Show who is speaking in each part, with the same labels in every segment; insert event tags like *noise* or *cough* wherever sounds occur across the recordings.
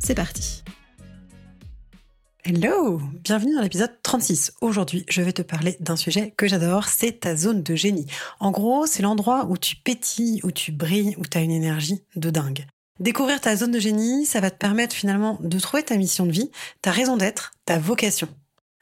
Speaker 1: c'est parti Hello Bienvenue dans l'épisode 36. Aujourd'hui, je vais te parler d'un sujet que j'adore, c'est ta zone de génie. En gros, c'est l'endroit où tu pétilles, où tu brilles, où tu as une énergie de dingue. Découvrir ta zone de génie, ça va te permettre finalement de trouver ta mission de vie, ta raison d'être, ta vocation.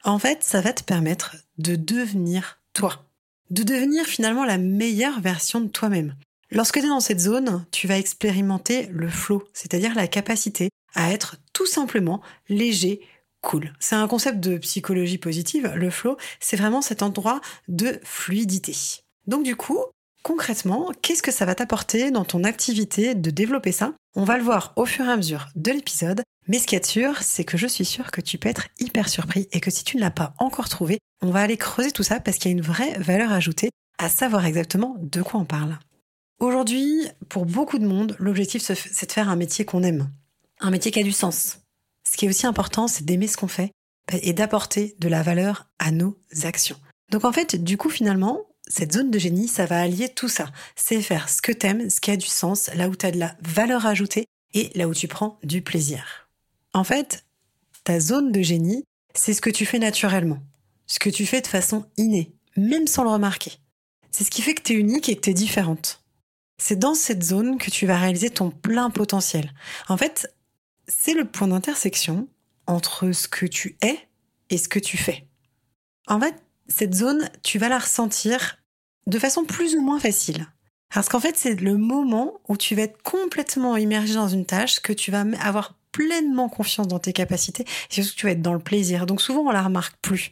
Speaker 1: En fait, ça va te permettre de devenir toi. De devenir finalement la meilleure version de toi-même. Lorsque tu es dans cette zone, tu vas expérimenter le flow, c'est-à-dire la capacité à être tout simplement léger, cool. C'est un concept de psychologie positive, le flow, c'est vraiment cet endroit de fluidité. Donc du coup, concrètement, qu'est-ce que ça va t'apporter dans ton activité de développer ça? On va le voir au fur et à mesure de l'épisode, mais ce qui est sûr, c'est que je suis sûre que tu peux être hyper surpris et que si tu ne l'as pas encore trouvé, on va aller creuser tout ça parce qu'il y a une vraie valeur ajoutée à savoir exactement de quoi on parle. Aujourd'hui, pour beaucoup de monde, l'objectif c'est de faire un métier qu'on aime un métier qui a du sens. Ce qui est aussi important, c'est d'aimer ce qu'on fait et d'apporter de la valeur à nos actions. Donc en fait, du coup, finalement, cette zone de génie, ça va allier tout ça. C'est faire ce que t'aimes, ce qui a du sens, là où tu as de la valeur ajoutée et là où tu prends du plaisir. En fait, ta zone de génie, c'est ce que tu fais naturellement, ce que tu fais de façon innée, même sans le remarquer. C'est ce qui fait que tu es unique et que tu es différente. C'est dans cette zone que tu vas réaliser ton plein potentiel. En fait, c'est le point d'intersection entre ce que tu es et ce que tu fais. En fait, cette zone, tu vas la ressentir de façon plus ou moins facile. Parce qu'en fait, c'est le moment où tu vas être complètement immergé dans une tâche, que tu vas avoir pleinement confiance dans tes capacités, et surtout que tu vas être dans le plaisir. Donc souvent, on la remarque plus.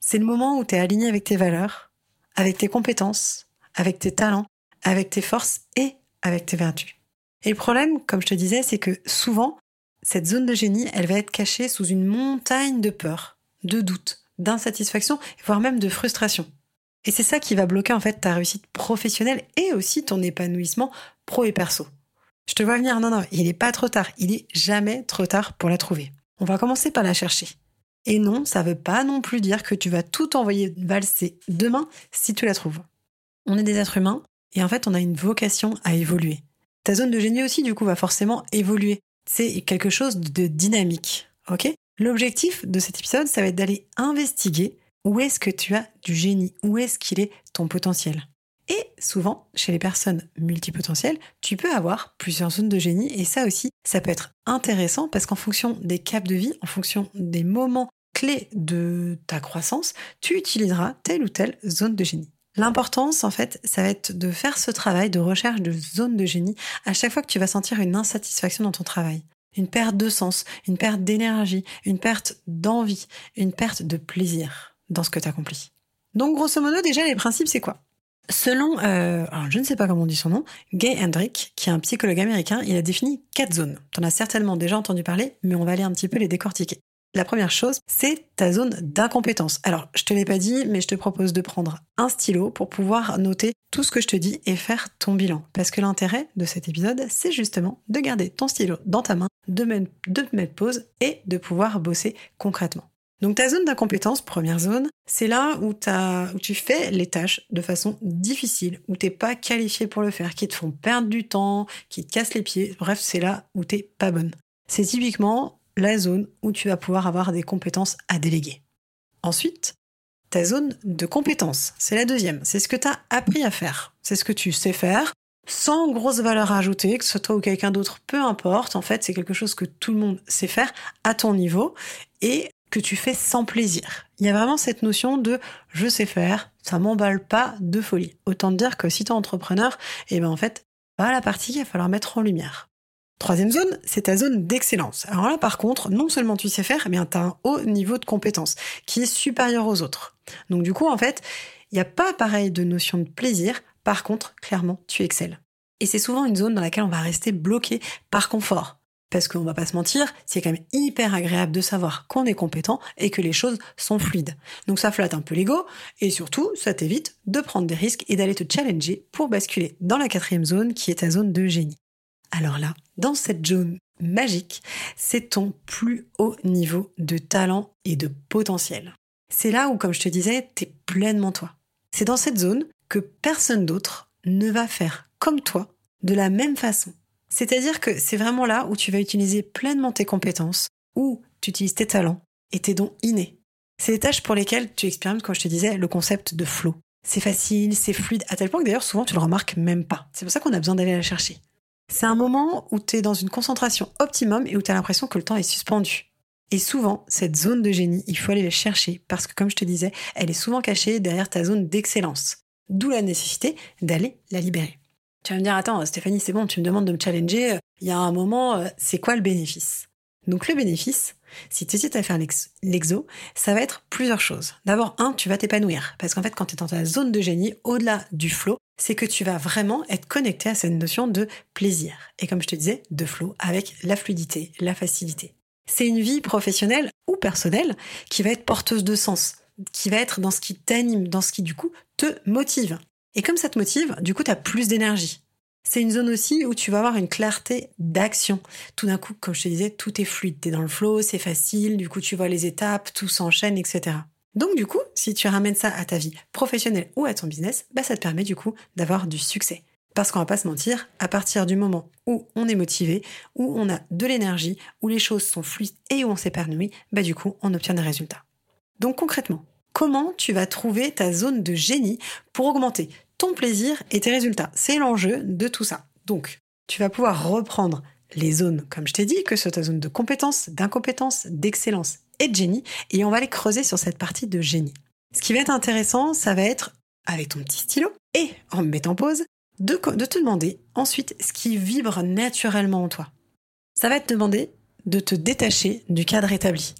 Speaker 1: C'est le moment où tu es aligné avec tes valeurs, avec tes compétences, avec tes talents, avec tes forces et avec tes vertus. Et le problème, comme je te disais, c'est que souvent, cette zone de génie, elle va être cachée sous une montagne de peur, de doute, d'insatisfaction, voire même de frustration. Et c'est ça qui va bloquer en fait ta réussite professionnelle et aussi ton épanouissement pro et perso. Je te vois venir, non, non, il n'est pas trop tard, il est jamais trop tard pour la trouver. On va commencer par la chercher. Et non, ça veut pas non plus dire que tu vas tout envoyer valser demain si tu la trouves. On est des êtres humains et en fait on a une vocation à évoluer. Ta zone de génie aussi du coup va forcément évoluer c'est quelque chose de dynamique. Ok? L'objectif de cet épisode, ça va être d'aller investiguer où est-ce que tu as du génie, où est-ce qu'il est ton potentiel. Et souvent, chez les personnes multipotentielles, tu peux avoir plusieurs zones de génie et ça aussi, ça peut être intéressant parce qu'en fonction des caps de vie, en fonction des moments clés de ta croissance, tu utiliseras telle ou telle zone de génie. L'importance, en fait, ça va être de faire ce travail de recherche de zone de génie à chaque fois que tu vas sentir une insatisfaction dans ton travail. Une perte de sens, une perte d'énergie, une perte d'envie, une perte de plaisir dans ce que tu accomplis. Donc, grosso modo, déjà, les principes, c'est quoi? Selon, euh, je ne sais pas comment on dit son nom, Gay Hendrick, qui est un psychologue américain, il a défini quatre zones. Tu en as certainement déjà entendu parler, mais on va aller un petit peu les décortiquer. La première chose, c'est ta zone d'incompétence. Alors, je te l'ai pas dit, mais je te propose de prendre un stylo pour pouvoir noter tout ce que je te dis et faire ton bilan. Parce que l'intérêt de cet épisode, c'est justement de garder ton stylo dans ta main, de mettre, de mettre pause et de pouvoir bosser concrètement. Donc ta zone d'incompétence, première zone, c'est là où, où, tu fais les tâches de façon difficile, où t'es pas qualifié pour le faire, qui te font perdre du temps, qui te cassent les pieds. Bref, c'est là où t'es pas bonne. C'est typiquement la zone où tu vas pouvoir avoir des compétences à déléguer. Ensuite, ta zone de compétences, c'est la deuxième. C'est ce que tu as appris à faire. C'est ce que tu sais faire sans grosse valeur ajoutée, que ce soit toi ou quelqu'un d'autre, peu importe. En fait, c'est quelque chose que tout le monde sait faire à ton niveau et que tu fais sans plaisir. Il y a vraiment cette notion de je sais faire, ça m'emballe pas de folie. Autant dire que si tu es entrepreneur, eh ben en fait, pas la partie qu'il va falloir mettre en lumière. Troisième zone, c'est ta zone d'excellence. Alors là, par contre, non seulement tu sais faire, mais tu as un haut niveau de compétence qui est supérieur aux autres. Donc du coup, en fait, il n'y a pas pareil de notion de plaisir. Par contre, clairement, tu excelles. Et c'est souvent une zone dans laquelle on va rester bloqué par confort. Parce qu'on va pas se mentir, c'est quand même hyper agréable de savoir qu'on est compétent et que les choses sont fluides. Donc ça flatte un peu l'ego et surtout, ça t'évite de prendre des risques et d'aller te challenger pour basculer dans la quatrième zone qui est ta zone de génie. Alors là, dans cette zone magique, c'est ton plus haut niveau de talent et de potentiel. C'est là où, comme je te disais, t'es pleinement toi. C'est dans cette zone que personne d'autre ne va faire comme toi de la même façon. C'est-à-dire que c'est vraiment là où tu vas utiliser pleinement tes compétences, où tu utilises tes talents et tes dons innés. C'est les tâches pour lesquelles tu expérimentes, comme je te disais, le concept de flow. C'est facile, c'est fluide, à tel point que d'ailleurs souvent tu le remarques même pas. C'est pour ça qu'on a besoin d'aller la chercher. C'est un moment où tu es dans une concentration optimum et où tu as l'impression que le temps est suspendu. Et souvent, cette zone de génie, il faut aller la chercher parce que, comme je te disais, elle est souvent cachée derrière ta zone d'excellence. D'où la nécessité d'aller la libérer. Tu vas me dire, attends, Stéphanie, c'est bon, tu me demandes de me challenger. Euh, il y a un moment, euh, c'est quoi le bénéfice? Donc le bénéfice, si tu hésites à faire l'exo, ça va être plusieurs choses. D'abord, un, tu vas t'épanouir. Parce qu'en fait, quand tu es dans ta zone de génie, au-delà du flow, c'est que tu vas vraiment être connecté à cette notion de plaisir. Et comme je te disais, de flow avec la fluidité, la facilité. C'est une vie professionnelle ou personnelle qui va être porteuse de sens, qui va être dans ce qui t'anime, dans ce qui du coup te motive. Et comme ça te motive, du coup, tu as plus d'énergie. C'est une zone aussi où tu vas avoir une clarté d'action. Tout d'un coup, comme je te disais, tout est fluide. Tu es dans le flow, c'est facile, du coup, tu vois les étapes, tout s'enchaîne, etc. Donc, du coup, si tu ramènes ça à ta vie professionnelle ou à ton business, bah, ça te permet du coup d'avoir du succès. Parce qu'on va pas se mentir, à partir du moment où on est motivé, où on a de l'énergie, où les choses sont fluides et où on s'épanouit, bah du coup, on obtient des résultats. Donc concrètement, comment tu vas trouver ta zone de génie pour augmenter ton plaisir et tes résultats. C'est l'enjeu de tout ça. Donc, tu vas pouvoir reprendre les zones, comme je t'ai dit, que ce soit ta zone de compétence, d'incompétence, d'excellence et de génie, et on va les creuser sur cette partie de génie. Ce qui va être intéressant, ça va être, avec ton petit stylo, et en me mettant pause, de te demander ensuite ce qui vibre naturellement en toi. Ça va te demander de te détacher du cadre établi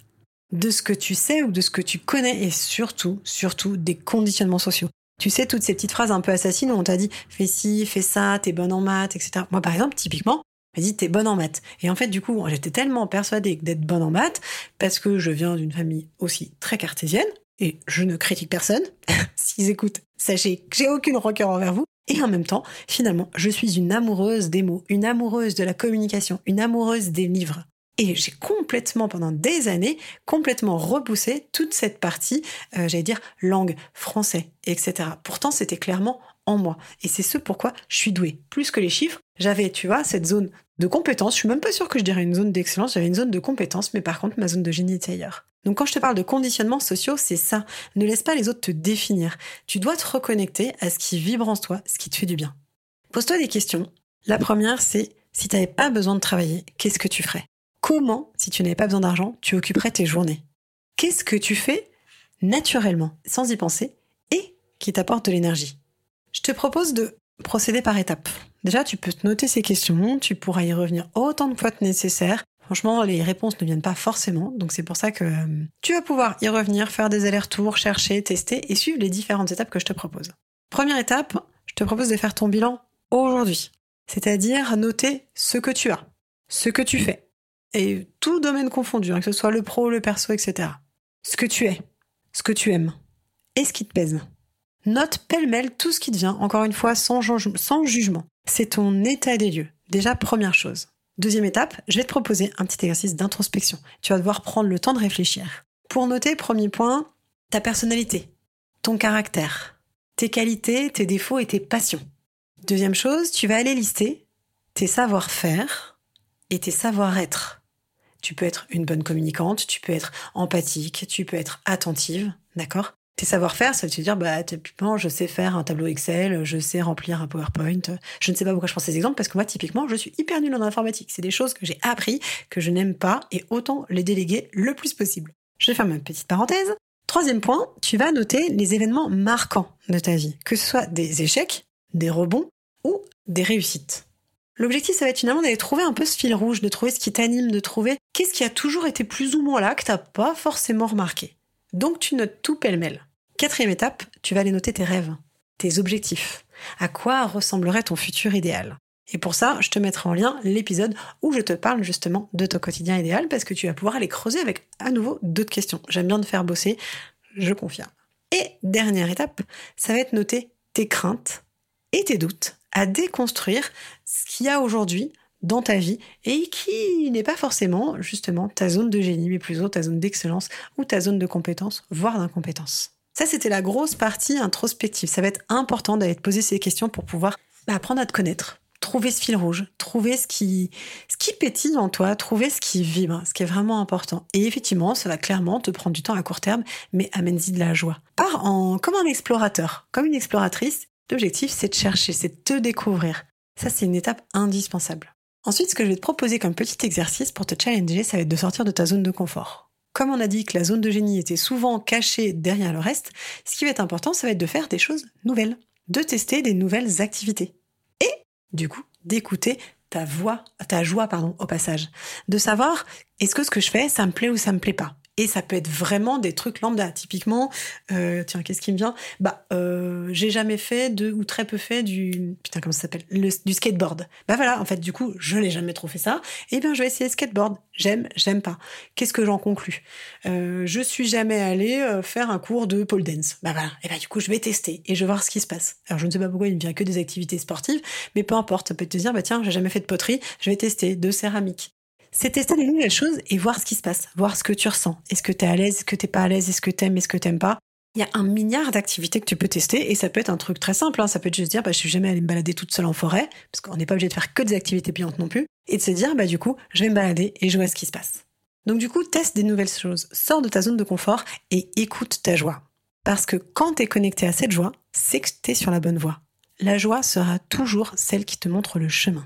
Speaker 1: de ce que tu sais ou de ce que tu connais et surtout, surtout des conditionnements sociaux. Tu sais, toutes ces petites phrases un peu assassines où on t'a dit fais ci, fais ça, t'es bonne en maths, etc. Moi, par exemple, typiquement, m'a dit t'es bonne en maths. Et en fait, du coup, j'étais tellement persuadée d'être bonne en maths parce que je viens d'une famille aussi très cartésienne et je ne critique personne. *laughs* S'ils écoutent, sachez que j'ai aucune rancœur envers vous. Et en même temps, finalement, je suis une amoureuse des mots, une amoureuse de la communication, une amoureuse des livres. Et j'ai complètement, pendant des années, complètement repoussé toute cette partie, euh, j'allais dire, langue, français, etc. Pourtant, c'était clairement en moi. Et c'est ce pourquoi je suis douée. Plus que les chiffres, j'avais, tu vois, cette zone de compétence. Je suis même pas sûre que je dirais une zone d'excellence, j'avais une zone de compétence, mais par contre, ma zone de génie était ailleurs. Donc quand je te parle de conditionnements sociaux, c'est ça. Ne laisse pas les autres te définir. Tu dois te reconnecter à ce qui vibre en toi, ce qui te fait du bien. Pose-toi des questions. La première, c'est si tu n'avais pas besoin de travailler, qu'est-ce que tu ferais? Comment, si tu n'avais pas besoin d'argent, tu occuperais tes journées? Qu'est-ce que tu fais naturellement, sans y penser, et qui t'apporte de l'énergie? Je te propose de procéder par étapes. Déjà, tu peux te noter ces questions, tu pourras y revenir autant de fois que nécessaire. Franchement, les réponses ne viennent pas forcément, donc c'est pour ça que euh, tu vas pouvoir y revenir, faire des allers-retours, chercher, tester et suivre les différentes étapes que je te propose. Première étape, je te propose de faire ton bilan aujourd'hui, c'est-à-dire noter ce que tu as, ce que tu fais, et tout domaine confondu, hein, que ce soit le pro, le perso, etc. Ce que tu es, ce que tu aimes, et ce qui te pèse. Note pêle-mêle tout ce qui te vient, encore une fois, sans, sans jugement. C'est ton état des lieux. Déjà, première chose. Deuxième étape, je vais te proposer un petit exercice d'introspection. Tu vas devoir prendre le temps de réfléchir. Pour noter, premier point, ta personnalité, ton caractère, tes qualités, tes défauts et tes passions. Deuxième chose, tu vas aller lister tes savoir-faire et tes savoir-être. Tu peux être une bonne communicante, tu peux être empathique, tu peux être attentive, d'accord? Tes savoir-faire, ça veut te dire, bah, typiquement, je sais faire un tableau Excel, je sais remplir un PowerPoint. Je ne sais pas pourquoi je prends ces exemples, parce que moi, typiquement, je suis hyper nulle en informatique. C'est des choses que j'ai appris, que je n'aime pas, et autant les déléguer le plus possible. Je vais faire ma petite parenthèse. Troisième point, tu vas noter les événements marquants de ta vie, que ce soit des échecs, des rebonds ou des réussites. L'objectif, ça va être finalement d'aller trouver un peu ce fil rouge, de trouver ce qui t'anime, de trouver qu'est-ce qui a toujours été plus ou moins là que t'as pas forcément remarqué. Donc tu notes tout pêle-mêle. Quatrième étape, tu vas aller noter tes rêves, tes objectifs. À quoi ressemblerait ton futur idéal? Et pour ça, je te mettrai en lien l'épisode où je te parle justement de ton quotidien idéal parce que tu vas pouvoir aller creuser avec à nouveau d'autres questions. J'aime bien te faire bosser, je confirme. Et dernière étape, ça va être noter tes craintes et tes doutes à déconstruire ce qu'il y a aujourd'hui dans ta vie et qui n'est pas forcément justement ta zone de génie, mais plutôt ta zone d'excellence ou ta zone de compétence, voire d'incompétence. Ça, c'était la grosse partie introspective. Ça va être important d'aller te poser ces questions pour pouvoir apprendre à te connaître, trouver ce fil rouge, trouver ce qui, ce qui pétille en toi, trouver ce qui vibre, ce qui est vraiment important. Et effectivement, ça va clairement te prendre du temps à court terme, mais amène-y de la joie. Pars en, comme un explorateur, comme une exploratrice. L'objectif, c'est de chercher, c'est de te découvrir. Ça, c'est une étape indispensable. Ensuite, ce que je vais te proposer comme petit exercice pour te challenger, ça va être de sortir de ta zone de confort. Comme on a dit que la zone de génie était souvent cachée derrière le reste, ce qui va être important, ça va être de faire des choses nouvelles, de tester des nouvelles activités du coup, d'écouter ta voix, ta joie, pardon, au passage. De savoir, est-ce que ce que je fais, ça me plaît ou ça me plaît pas. Et ça peut être vraiment des trucs lambda. Typiquement, euh, tiens, qu'est-ce qui me vient? Bah, euh, j'ai jamais fait de ou très peu fait du putain comment ça s'appelle? Du skateboard. Bah voilà, en fait, du coup, je n'ai jamais trop fait ça. Eh bien, je vais essayer le skateboard. J'aime, j'aime pas. Qu'est-ce que j'en conclus? Euh, Je suis jamais allée faire un cours de pole dance. Bah voilà. Et bah du coup, je vais tester et je vais voir ce qui se passe. Alors, je ne sais pas pourquoi il ne vient que des activités sportives, mais peu importe. Ça peut te dire, bah tiens, j'ai jamais fait de poterie, je vais tester de céramique c'est tester des nouvelles choses et voir ce qui se passe, voir ce que tu ressens. Est-ce que tu es à l'aise, est-ce que tu pas à l'aise, est-ce que tu aimes, est-ce que tu pas? Il y a un milliard d'activités que tu peux tester et ça peut être un truc très simple. Hein. Ça peut être juste dire, bah, je suis jamais allée me balader toute seule en forêt, parce qu'on n'est pas obligé de faire que des activités payantes non plus, et de se dire, bah, du coup, je vais me balader et je vois ce qui se passe. Donc du coup, teste des nouvelles choses, sors de ta zone de confort et écoute ta joie. Parce que quand tu es connecté à cette joie, c'est que tu es sur la bonne voie. La joie sera toujours celle qui te montre le chemin.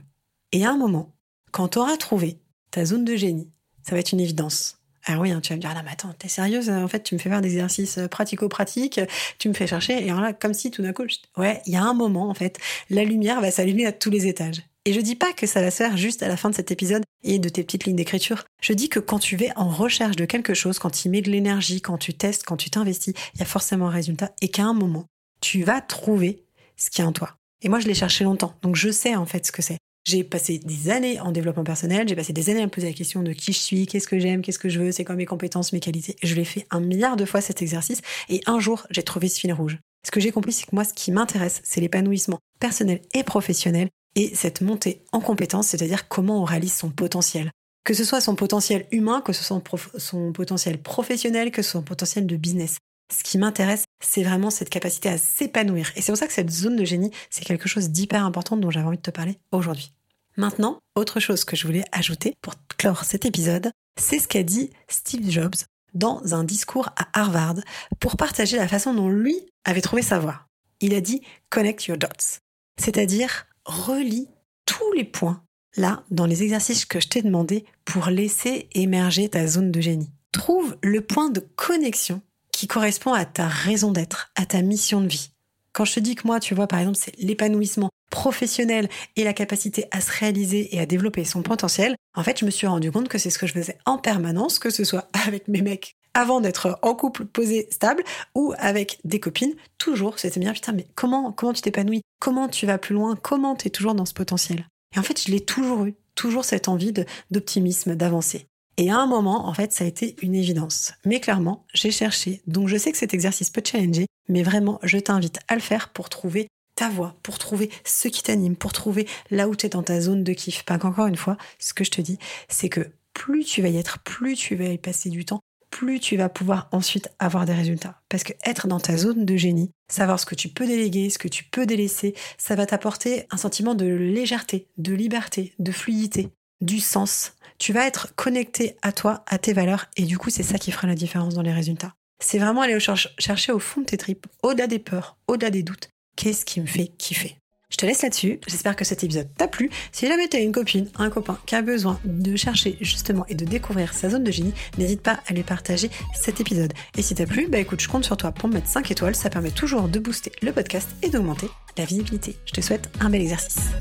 Speaker 1: Et à un moment, quand tu auras trouvé ta zone de génie, ça va être une évidence. Ah oui, hein, tu vas me dire, ah mais attends, t'es sérieuse En fait, tu me fais faire des exercices euh, pratico-pratiques, tu me fais chercher, et alors là, comme si tout d'un coup, ouais, il y a un moment, en fait, la lumière va s'allumer à tous les étages. Et je dis pas que ça va se faire juste à la fin de cet épisode et de tes petites lignes d'écriture. Je dis que quand tu vas en recherche de quelque chose, quand tu mets de l'énergie, quand tu testes, quand tu t'investis, il y a forcément un résultat et qu'à un moment, tu vas trouver ce qui est en toi. Et moi, je l'ai cherché longtemps, donc je sais en fait ce que c'est. J'ai passé des années en développement personnel, j'ai passé des années à me poser la question de qui je suis, qu'est-ce que j'aime, qu'est-ce que je veux, c'est quoi mes compétences, mes qualités. Je l'ai fait un milliard de fois cet exercice et un jour, j'ai trouvé ce fil rouge. Ce que j'ai compris, c'est que moi, ce qui m'intéresse, c'est l'épanouissement personnel et professionnel et cette montée en compétences, c'est-à-dire comment on réalise son potentiel. Que ce soit son potentiel humain, que ce soit son potentiel professionnel, que ce soit son potentiel de business. Ce qui m'intéresse, c'est vraiment cette capacité à s'épanouir. Et c'est pour ça que cette zone de génie, c'est quelque chose d'hyper important dont j'avais envie de te parler aujourd'hui. Maintenant, autre chose que je voulais ajouter pour clore cet épisode, c'est ce qu'a dit Steve Jobs dans un discours à Harvard pour partager la façon dont lui avait trouvé sa voie. Il a dit Connect your dots, c'est-à-dire relie tous les points là dans les exercices que je t'ai demandé pour laisser émerger ta zone de génie. Trouve le point de connexion correspond à ta raison d'être, à ta mission de vie. Quand je te dis que moi, tu vois, par exemple, c'est l'épanouissement professionnel et la capacité à se réaliser et à développer son potentiel, en fait, je me suis rendu compte que c'est ce que je faisais en permanence, que ce soit *laughs* avec mes mecs avant d'être en couple posé stable ou avec des copines, toujours, c'était bien, putain, mais comment, comment tu t'épanouis? Comment tu vas plus loin? Comment tu es toujours dans ce potentiel? Et en fait, je l'ai toujours eu, toujours cette envie d'optimisme, d'avancer. Et à un moment, en fait, ça a été une évidence. Mais clairement, j'ai cherché. Donc je sais que cet exercice peut te challenger, mais vraiment, je t'invite à le faire pour trouver ta voix, pour trouver ce qui t'anime, pour trouver là où tu es dans ta zone de kiff. Pas qu'encore une fois, ce que je te dis, c'est que plus tu vas y être, plus tu vas y passer du temps, plus tu vas pouvoir ensuite avoir des résultats. Parce que être dans ta zone de génie, savoir ce que tu peux déléguer, ce que tu peux délaisser, ça va t'apporter un sentiment de légèreté, de liberté, de fluidité, du sens, tu vas être connecté à toi, à tes valeurs, et du coup, c'est ça qui fera la différence dans les résultats. C'est vraiment aller chercher au fond de tes tripes, au-delà des peurs, au-delà des doutes. Qu'est-ce qui me fait kiffer je te laisse là-dessus. J'espère que cet épisode t'a plu. Si jamais tu as une copine, un copain qui a besoin de chercher justement et de découvrir sa zone de génie, n'hésite pas à lui partager cet épisode. Et si t'as plu, bah écoute, je compte sur toi pour me mettre 5 étoiles. Ça permet toujours de booster le podcast et d'augmenter la visibilité. Je te souhaite un bel exercice.